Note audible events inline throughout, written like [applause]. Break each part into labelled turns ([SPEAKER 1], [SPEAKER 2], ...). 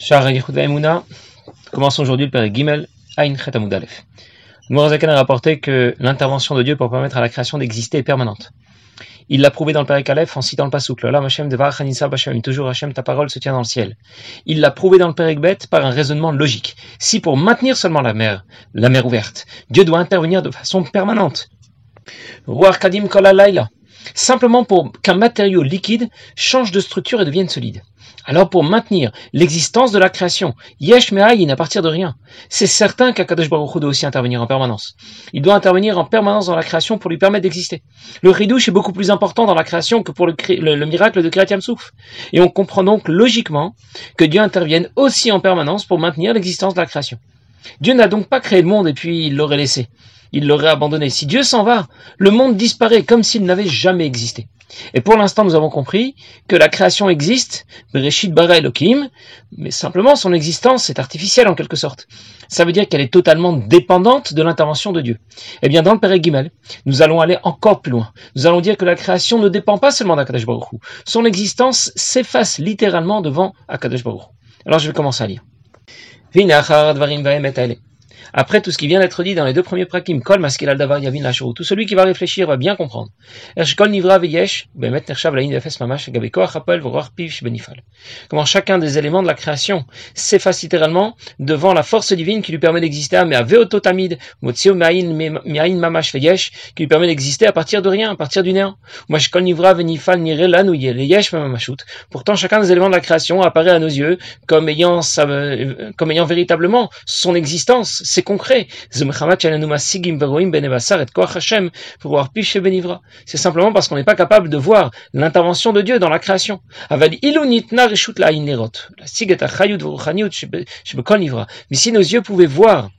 [SPEAKER 1] Emouna, commençons aujourd'hui le Père Gimel, Ain Chet Aleph. Mourazakan a rapporté que l'intervention de Dieu pour permettre à la création d'exister est permanente. Il l'a prouvé dans le Père Aleph en citant le Pasouk, Là, Hashem Devar Chanissa toujours Hashem, ta parole se tient dans le ciel. Il l'a prouvé dans le Père Bet par un raisonnement logique. Si pour maintenir seulement la mer, la mer ouverte, Dieu doit intervenir de façon permanente. Kadim Laila, simplement pour qu'un matériau liquide change de structure et devienne solide. Alors pour maintenir l'existence de la création, Yesh Me'ayin à partir de rien, c'est certain qu'Akadosh Baruch Hu doit aussi intervenir en permanence. Il doit intervenir en permanence dans la création pour lui permettre d'exister. Le Ridouche est beaucoup plus important dans la création que pour le, miracle de Kriyat Souf. Et on comprend donc logiquement que Dieu intervienne aussi en permanence pour maintenir l'existence de la création. Dieu n'a donc pas créé le monde et puis il l'aurait laissé. Il l'aurait abandonné. Si Dieu s'en va, le monde disparaît comme s'il n'avait jamais existé. Et pour l'instant, nous avons compris que la création existe, Bereshit bara mais simplement son existence est artificielle en quelque sorte. Ça veut dire qu'elle est totalement dépendante de l'intervention de Dieu. Eh bien, dans le Père Gimel, nous allons aller encore plus loin. Nous allons dire que la création ne dépend pas seulement d'Akadosh Baruch. Son existence s'efface littéralement devant Akadosh Baruch. Alors je vais commencer à lire. Après tout ce qui vient d'être dit dans les deux premiers prakim, kol maskil al davar yavin lashuru, tout celui qui va réfléchir va bien comprendre. Ershkol nivra veyesh, bemet nershav laïn efes mamash, gabeko achapel vorach piv benifal. Comment chacun des éléments de la création s'efface littéralement devant la force divine qui lui permet d'exister, mais à veototamid, motsio miain mamash veyesh, qui lui permet d'exister à partir de rien, à partir du néant. Mashkol nivra venifal nire lanouye, leyesh mamashut. Pourtant, chacun des éléments de la création apparaît à nos yeux comme ayant, comme ayant véritablement son existence, c'est concret. C'est simplement parce qu'on n'est pas capable de voir l'intervention de Dieu dans la création. Mais si nos yeux pouvaient voir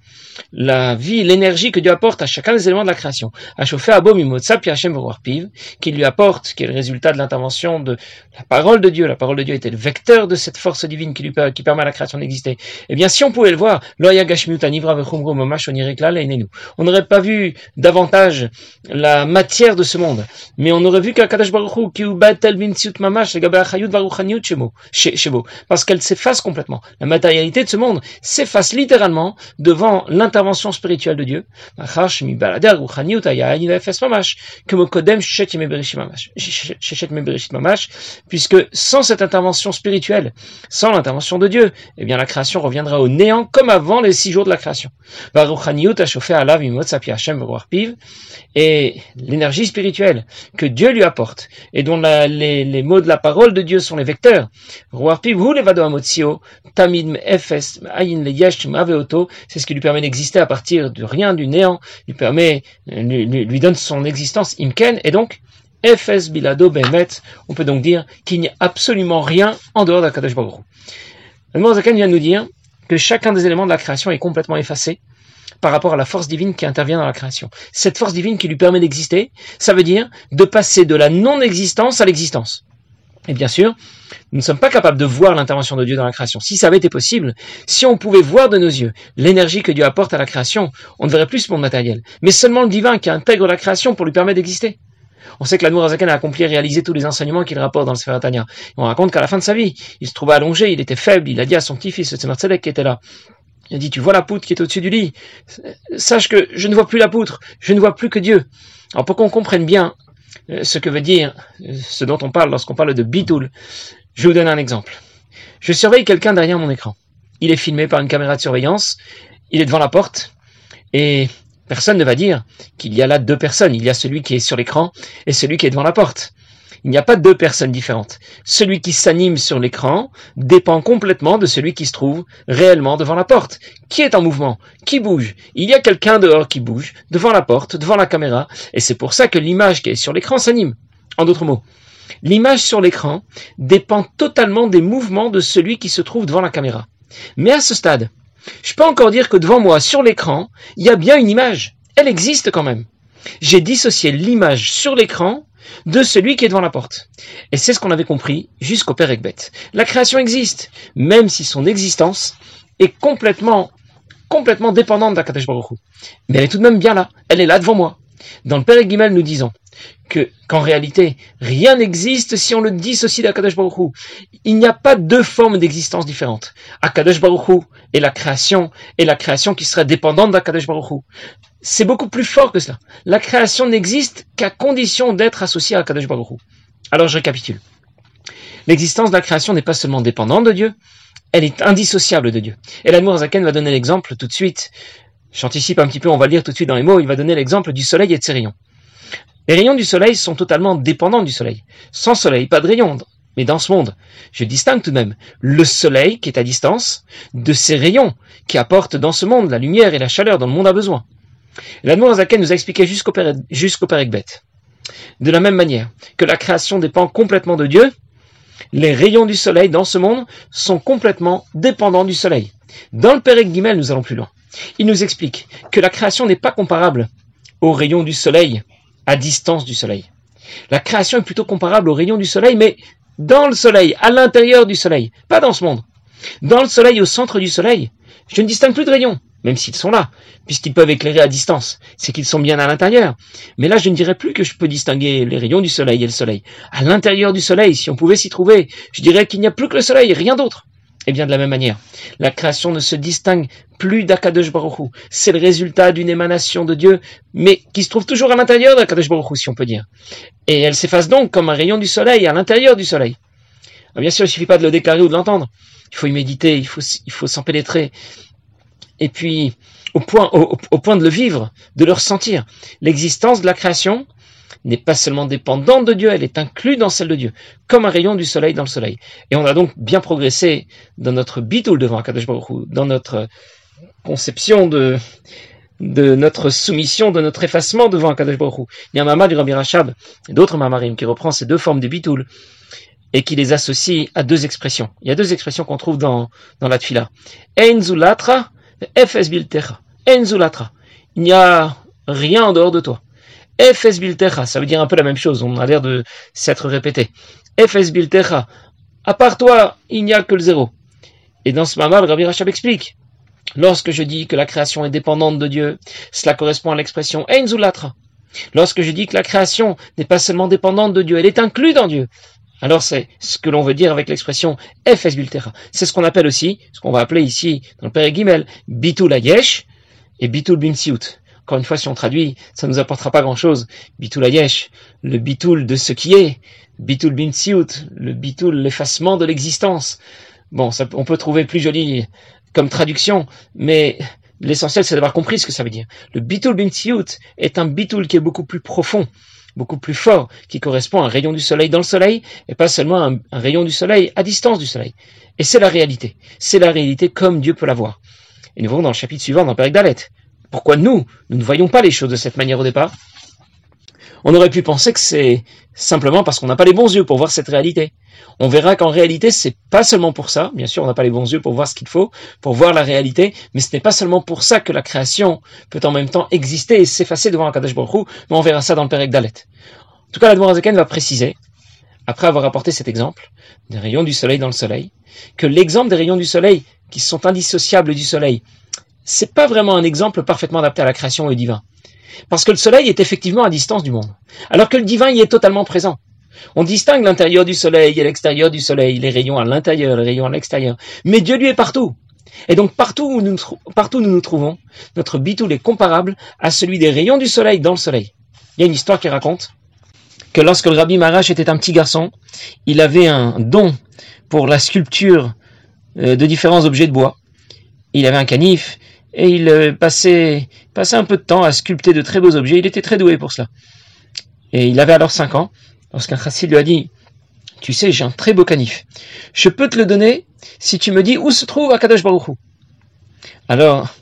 [SPEAKER 1] la vie, l'énergie que Dieu apporte à chacun des éléments de la création. À chauffer à qui lui apporte, qui est le résultat de l'intervention de la parole de Dieu. La parole de Dieu était le vecteur de cette force divine qui lui qui permet à la création d'exister. Eh bien, si on pouvait le voir, on n'aurait pas vu davantage la matière de ce monde, mais on aurait vu qu'Akadash Baruch Hu, parce qu'elle s'efface complètement. La matérialité de ce monde s'efface littéralement devant l'intervention intervention spirituelle de Dieu, puisque sans cette intervention spirituelle, sans l'intervention de Dieu, eh bien la création reviendra au néant comme avant les six jours de la création. Et l'énergie spirituelle que Dieu lui apporte, et dont les, les, mots de la parole de Dieu sont les vecteurs, c'est ce qui lui permet d'exister à partir de rien, du néant, lui permet, lui, donne son existence imken, et donc, Efes bilado behemet, on peut donc dire qu'il n'y a absolument rien en dehors d'Akadosh Baruch Le Zakan vient nous dire que chacun des éléments de la création est complètement effacé par rapport à la force divine qui intervient dans la création. Cette force divine qui lui permet d'exister, ça veut dire de passer de la non-existence à l'existence. Et bien sûr, nous ne sommes pas capables de voir l'intervention de Dieu dans la création. Si ça avait été possible, si on pouvait voir de nos yeux l'énergie que Dieu apporte à la création, on ne verrait plus ce monde matériel. Mais seulement le divin qui intègre la création pour lui permettre d'exister. On sait que la Azaken a accompli et réalisé tous les enseignements qu'il rapporte dans le Sferatania. On raconte qu'à la fin de sa vie, il se trouvait allongé, il était faible, il a dit à son petit-fils, c'est Tzedek qui était là. Il a dit, tu vois la poutre qui est au-dessus du lit? Sache que je ne vois plus la poutre, je ne vois plus que Dieu. Alors pour qu'on comprenne bien ce que veut dire euh, ce dont on parle lorsqu'on parle de bitoul. Je vous donner un exemple. Je surveille quelqu'un derrière mon écran. Il est filmé par une caméra de surveillance, il est devant la porte, et personne ne va dire qu'il y a là deux personnes. Il y a celui qui est sur l'écran et celui qui est devant la porte. Il n'y a pas deux personnes différentes. Celui qui s'anime sur l'écran dépend complètement de celui qui se trouve réellement devant la porte. Qui est en mouvement? Qui bouge? Il y a quelqu'un dehors qui bouge, devant la porte, devant la caméra, et c'est pour ça que l'image qui est sur l'écran s'anime. En d'autres mots, l'image sur l'écran dépend totalement des mouvements de celui qui se trouve devant la caméra. Mais à ce stade, je peux encore dire que devant moi, sur l'écran, il y a bien une image. Elle existe quand même. J'ai dissocié l'image sur l'écran de celui qui est devant la porte. Et c'est ce qu'on avait compris jusqu'au Père Ekbet. La création existe, même si son existence est complètement, complètement dépendante d'Akatesh Baruch Mais elle est tout de même bien là. Elle est là devant moi. Dans le Père Gimel, nous disons que, qu'en réalité, rien n'existe si on le dissocie d'Akadosh Baruch Hu. Il n'y a pas deux formes d'existence différentes. Akadosh Baruch Hu et la création, et la création qui serait dépendante d'Akadosh Baruch Hu. C'est beaucoup plus fort que cela. La création n'existe qu'à condition d'être associée à Akadosh Baruch Hu. Alors je récapitule. L'existence de la création n'est pas seulement dépendante de Dieu, elle est indissociable de Dieu. Et l'Admour Zaken va donner l'exemple tout de suite. J'anticipe un petit peu, on va lire tout de suite dans les mots, il va donner l'exemple du soleil et de ses rayons. Les rayons du soleil sont totalement dépendants du soleil. Sans soleil, pas de rayons. Mais dans ce monde, je distingue tout de même le soleil qui est à distance de ses rayons qui apportent dans ce monde la lumière et la chaleur dont le monde a besoin. L'Admour Zaken nous a expliqué jusqu'au jusqu'au De la même manière que la création dépend complètement de Dieu, les rayons du soleil dans ce monde sont complètement dépendants du soleil. Dans le Pérec Guimel, nous allons plus loin. Il nous explique que la création n'est pas comparable aux rayons du soleil à distance du soleil. La création est plutôt comparable aux rayons du soleil, mais dans le soleil, à l'intérieur du soleil, pas dans ce monde. Dans le soleil, au centre du soleil, je ne distingue plus de rayons même s'ils sont là, puisqu'ils peuvent éclairer à distance, c'est qu'ils sont bien à l'intérieur. Mais là, je ne dirais plus que je peux distinguer les rayons du soleil et le soleil. À l'intérieur du soleil, si on pouvait s'y trouver, je dirais qu'il n'y a plus que le soleil, rien d'autre. Et bien de la même manière, la création ne se distingue plus d'Akadosh Baruch C'est le résultat d'une émanation de Dieu, mais qui se trouve toujours à l'intérieur d'Akadosh Baruch si on peut dire. Et elle s'efface donc comme un rayon du soleil à l'intérieur du soleil. Ah, bien sûr, il suffit pas de le déclarer ou de l'entendre. Il faut y méditer, il faut, il faut s'en pénétrer et puis au point, au, point de le vivre, de le ressentir. L'existence de la création n'est pas seulement dépendante de Dieu, elle est inclue dans celle de Dieu, comme un rayon du soleil dans le soleil. Et on a donc bien progressé dans notre bitoul devant Akadosh Baruch dans notre conception de, de notre soumission, de notre effacement devant Akadosh Baruch Il y a un mama du Rabbi Rachab et d'autres mamarim qui reprend ces deux formes de bitoul et qui les associe à deux expressions. Il y a deux expressions qu'on trouve dans, dans la tfila. Ein zulatra Efes biltecha. Enzulatra. Il n'y a rien en dehors de toi. Efes biltecha. Ça veut dire un peu la même chose. On a l'air de s'être répété. Efes biltecha. À part toi, il n'y a que le zéro. Et dans ce le Rabbi Rachab explique. Lorsque je dis que la création est dépendante de Dieu, cela correspond à l'expression Enzulatra. Lorsque je dis que la création n'est pas seulement dépendante de Dieu, elle est inclue dans Dieu. Alors c'est ce que l'on veut dire avec l'expression Fs Biltera. C'est ce qu'on appelle aussi, ce qu'on va appeler ici dans le Père Gimel, Bitul Ayesh et Bitul Bimsiut. Encore une fois, si on traduit, ça ne nous apportera pas grand-chose. Bitul Ayesh, le Bitul de ce qui est. Bitul Bimsiut, le Bitul, l'effacement de l'existence. Bon, ça, on peut trouver plus joli comme traduction, mais l'essentiel c'est d'avoir compris ce que ça veut dire. Le Bitul Bimsiut est un Bitul qui est beaucoup plus profond beaucoup plus fort, qui correspond à un rayon du soleil dans le soleil, et pas seulement un, un rayon du soleil à distance du soleil. Et c'est la réalité. C'est la réalité comme Dieu peut la voir. Et nous verrons dans le chapitre suivant, dans Père Dalet. Pourquoi nous, nous ne voyons pas les choses de cette manière au départ? On aurait pu penser que c'est simplement parce qu'on n'a pas les bons yeux pour voir cette réalité on verra qu'en réalité, c'est pas seulement pour ça. Bien sûr, on n'a pas les bons yeux pour voir ce qu'il faut, pour voir la réalité, mais ce n'est pas seulement pour ça que la création peut en même temps exister et s'effacer devant Akadosh Baruch mais on verra ça dans le Père Dalet. En tout cas, la Zaken va préciser, après avoir apporté cet exemple, des rayons du soleil dans le soleil, que l'exemple des rayons du soleil, qui sont indissociables du soleil, c'est pas vraiment un exemple parfaitement adapté à la création et au divin. Parce que le soleil est effectivement à distance du monde, alors que le divin y est totalement présent. On distingue l'intérieur du soleil et l'extérieur du soleil, les rayons à l'intérieur, les rayons à l'extérieur. Mais Dieu lui est partout. Et donc partout où nous, partout nous nous trouvons, notre bitoul est comparable à celui des rayons du soleil dans le soleil. Il y a une histoire qui raconte que lorsque le rabbi Marash était un petit garçon, il avait un don pour la sculpture euh, de différents objets de bois. Il avait un canif et il euh, passait, passait un peu de temps à sculpter de très beaux objets. Il était très doué pour cela. Et il avait alors 5 ans lorsqu'un chassid lui a dit Tu sais, j'ai un très beau canif. Je peux te le donner si tu me dis où se trouve Akadosh Baruch Alors,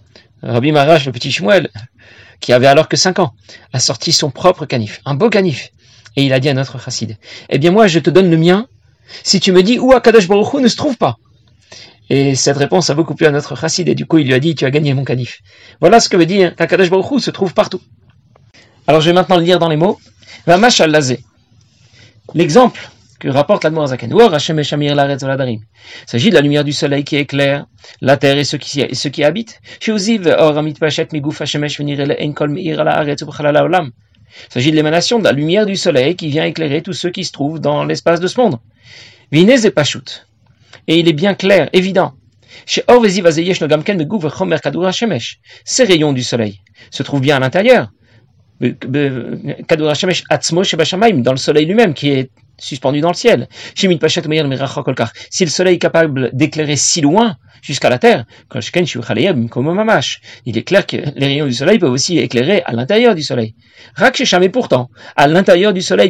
[SPEAKER 1] Rabbi Marash, le petit Shmuel, qui avait alors que 5 ans, a sorti son propre canif, un beau canif. Et il a dit à notre chassid Eh bien, moi, je te donne le mien si tu me dis où Akadosh Baruch ne se trouve pas. Et cette réponse a beaucoup plu à notre chassid, et du coup, il lui a dit Tu as gagné mon canif. Voilà ce que veut dire qu'Akadosh Baruch se trouve partout. Alors, je vais maintenant le lire dans les mots. Vamash al L'exemple que rapporte l'Admorazaken, il s'agit de la lumière du soleil qui éclaire la terre et ceux qui, et ceux qui habitent. Il s'agit de l'émanation de la lumière du soleil qui vient éclairer tous ceux qui se trouvent dans l'espace de ce monde. Vinez et Pashut. Et il est bien clair, évident. Ces rayons du soleil se trouvent bien à l'intérieur. Dans le soleil lui-même qui est suspendu dans le ciel. Si le soleil est capable d'éclairer si loin jusqu'à la terre, il est clair que les rayons du soleil peuvent aussi éclairer à l'intérieur du soleil. Mais pourtant, à l'intérieur du soleil,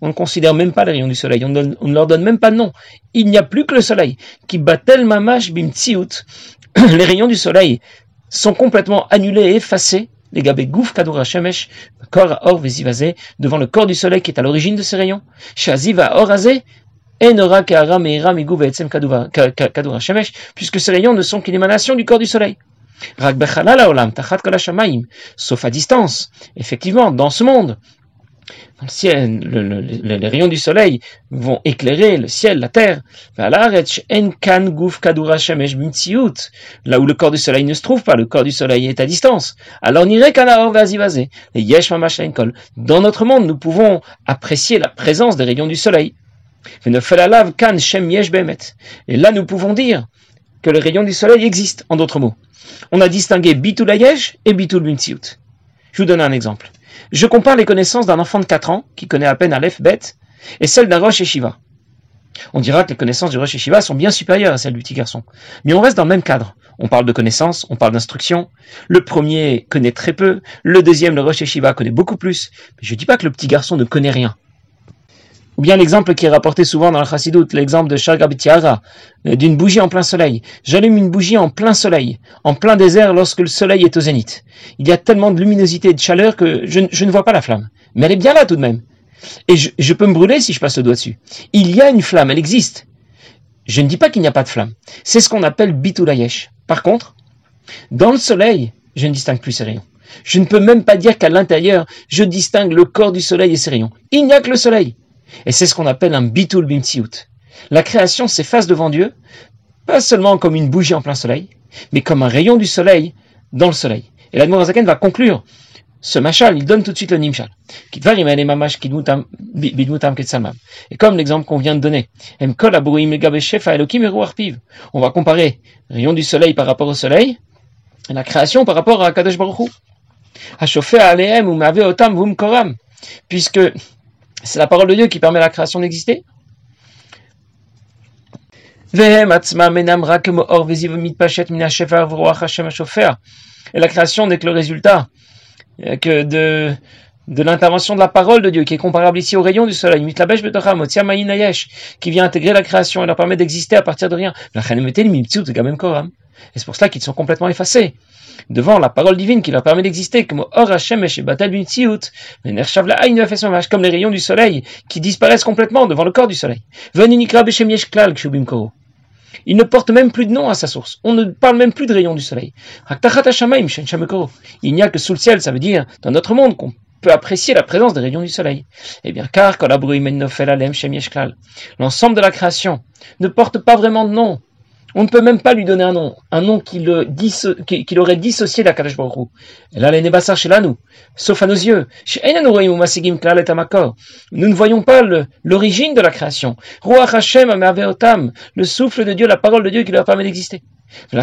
[SPEAKER 1] on ne considère même pas les rayons du soleil, on, ne leur donne même pas de nom. Il n'y a plus que le soleil. Qui batel mamash bim [clears throat] Les rayons du soleil sont complètement annulés et effacés les gabé gouf kadoura shemesh, corps or vesivazé, devant le corps du soleil qui est à l'origine de ces rayons. Shaziva orazé, enora kaara meira migou ve'etzem kadoura shemesh, puisque ces rayons ne sont qu'une émanation du corps du soleil. Sauf à distance, effectivement, dans ce monde, le ciel, les rayons du soleil vont éclairer le ciel, la terre. Là où le corps du soleil ne se trouve pas, le corps du soleil est à distance. Alors Dans notre monde, nous pouvons apprécier la présence des rayons du soleil. Et là, nous pouvons dire que les rayons du soleil existent, en d'autres mots. On a distingué Bitul et Bitul Je vous donne un exemple. Je compare les connaissances d'un enfant de 4 ans, qui connaît à peine Aleph, Bet, et celles d'un Rosh Shiva. On dira que les connaissances du Rosh Shiva sont bien supérieures à celles du petit garçon. Mais on reste dans le même cadre. On parle de connaissances, on parle d'instruction. Le premier connaît très peu, le deuxième, le Rosh Shiva, connaît beaucoup plus. Mais je ne dis pas que le petit garçon ne connaît rien. Ou bien l'exemple qui est rapporté souvent dans le Chassidut, l'exemple de Shargabitiara, euh, d'une bougie en plein soleil. J'allume une bougie en plein soleil, en plein désert lorsque le soleil est au zénith. Il y a tellement de luminosité et de chaleur que je, ne vois pas la flamme. Mais elle est bien là tout de même. Et je, peux me brûler si je passe le doigt dessus. Il y a une flamme, elle existe. Je ne dis pas qu'il n'y a pas de flamme. C'est ce qu'on appelle bitulayesh. Par contre, dans le soleil, je ne distingue plus ses rayons. Je ne peux même pas dire qu'à l'intérieur, je distingue le corps du soleil et ses rayons. Il n'y a que le soleil. Et c'est ce qu'on appelle un bitul bimtsiut. La création s'efface devant Dieu, pas seulement comme une bougie en plein soleil, mais comme un rayon du soleil dans le soleil. Et l'Admorazaken va conclure ce machal, il donne tout de suite le nimshal. Et comme l'exemple qu'on vient de donner, on va comparer rayon du soleil par rapport au soleil, et la création par rapport à Kadosh Baruch Hu. Puisque c'est la parole de Dieu qui permet à la création d'exister. Et la création n'est que le résultat euh, que de, de l'intervention de la parole de Dieu, qui est comparable ici au rayon du soleil, qui vient intégrer la création et leur permet d'exister à partir de rien. Et c'est pour cela qu'ils sont complètement effacés devant la parole divine qui leur permet d'exister, comme comme les rayons du soleil qui disparaissent complètement devant le corps du soleil. Il ne porte même plus de nom à sa source. On ne parle même plus de rayons du soleil. Il n'y a que sous le ciel, ça veut dire dans notre monde qu'on peut apprécier la présence des rayons du soleil. Eh bien, car l'ensemble de la création ne porte pas vraiment de nom. On ne peut même pas lui donner un nom, un nom qui le qui, aurait dissocié la Kadosh Baruch là, les chez là, nous, sauf à nos yeux. Nous ne voyons pas l'origine de la création. Ruach Hashem le souffle de Dieu, la parole de Dieu qui leur permet d'exister. Et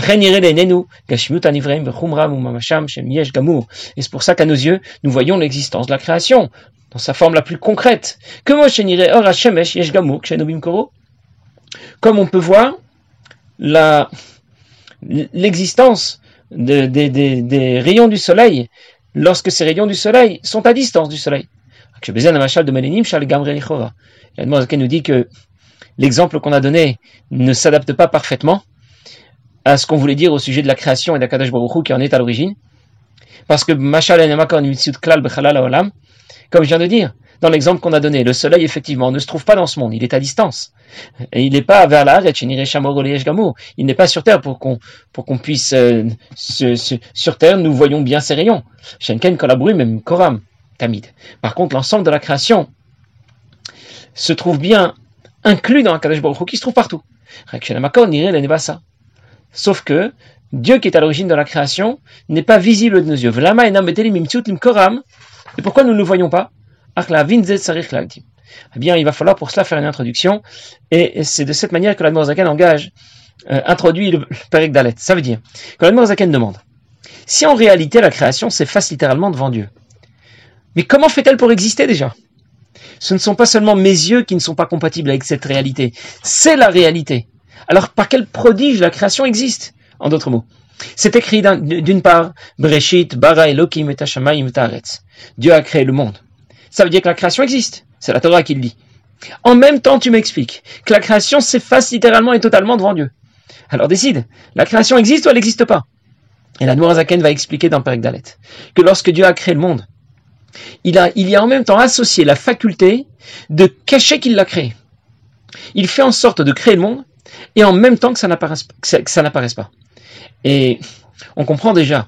[SPEAKER 1] c'est pour ça qu'à nos yeux, nous voyons l'existence de la création, dans sa forme la plus concrète. Comme on peut voir l'existence des rayons du soleil lorsque ces rayons du soleil sont à distance du soleil. La nous dit que l'exemple qu'on a donné ne s'adapte pas parfaitement à ce qu'on voulait dire au sujet de la création et d'Akadash Baruch qui en est à l'origine. Parce que comme je viens de dire, dans l'exemple qu'on a donné, le soleil, effectivement, ne se trouve pas dans ce monde, il est à distance. Et il n'est pas vers la il n'est pas sur Terre pour qu'on puisse, euh, sur Terre, nous voyons bien ses rayons. Shenken, même Koram, Tamid. Par contre, l'ensemble de la création se trouve bien inclus dans Kadesh Baruch qui se trouve partout. Sauf que Dieu qui est à l'origine de la création n'est pas visible de nos yeux. Et pourquoi nous ne le voyons pas? Eh bien, il va falloir pour cela faire une introduction, et c'est de cette manière que la Zaken engage, euh, introduit le [laughs] Perek Dalet. Ça veut dire que la Zaken demande si en réalité la création s'efface littéralement devant Dieu, mais comment fait-elle pour exister déjà? Ce ne sont pas seulement mes yeux qui ne sont pas compatibles avec cette réalité, c'est la réalité. Alors par quel prodige la création existe? En d'autres mots, c'est écrit d'une part, Breshit, Bara Elohim et Dieu a créé le monde. Ça veut dire que la création existe. C'est la Torah qui le dit. En même temps, tu m'expliques que la création s'efface littéralement et totalement devant Dieu. Alors décide, la création existe ou elle n'existe pas? Et la Zaken va expliquer dans Perek que lorsque Dieu a créé le monde, il y a en même temps associé la faculté de cacher qu'il l'a créé. Il fait en sorte de créer le monde et en même temps que ça n'apparaisse, pas. Et on comprend déjà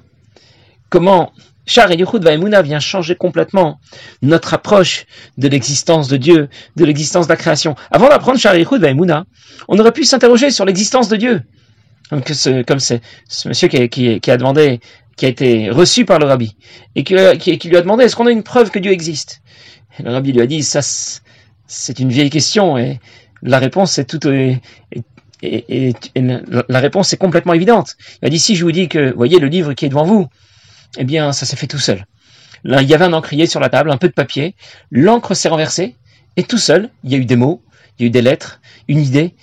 [SPEAKER 1] comment Char et Yuchud Vaimuna vient changer complètement notre approche de l'existence de Dieu, de l'existence de la création. Avant d'apprendre Char et Yuchud Vaimuna, on aurait pu s'interroger sur l'existence de Dieu. Comme, ce, comme ce, monsieur qui a demandé qui a été reçu par le rabbi et qui, qui, lui a demandé est-ce qu'on a une preuve que Dieu existe? Le rabbi lui a dit ça c'est une vieille question et la réponse est toute et, la réponse est complètement évidente. Il a dit si je vous dis que voyez le livre qui est devant vous, eh bien ça s'est fait tout seul. Là il y avait un encrier sur la table, un peu de papier, l'encre s'est renversée et tout seul il y a eu des mots, il y a eu des lettres, une idée,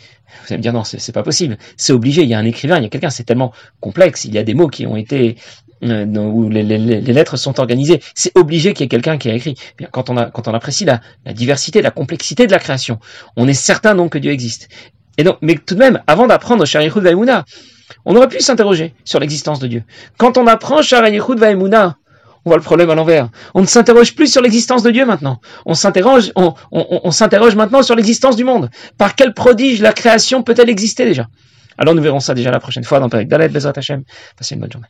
[SPEAKER 1] vous allez me dire non, c'est pas possible. C'est obligé. Il y a un écrivain, il y a quelqu'un. C'est tellement complexe. Il y a des mots qui ont été euh, où les, lettres sont organisées. C'est obligé qu'il y ait quelqu'un qui a écrit. Bien, quand on a, quand on apprécie la, diversité, la complexité de la création, on est certain donc que Dieu existe. Mais tout de même, avant d'apprendre Sharichud Vaimuna, on aurait pu s'interroger sur l'existence de Dieu. Quand on apprend Sharichud Vaimuna, on voit le problème à l'envers. On ne s'interroge plus sur l'existence de Dieu maintenant. On s'interroge, on, s'interroge maintenant sur l'existence du monde. Par quel prodige la création peut-elle exister déjà? Alors nous verrons ça déjà la prochaine fois dans Pérec Dalet, Bezrat Hashem. Passez une bonne journée.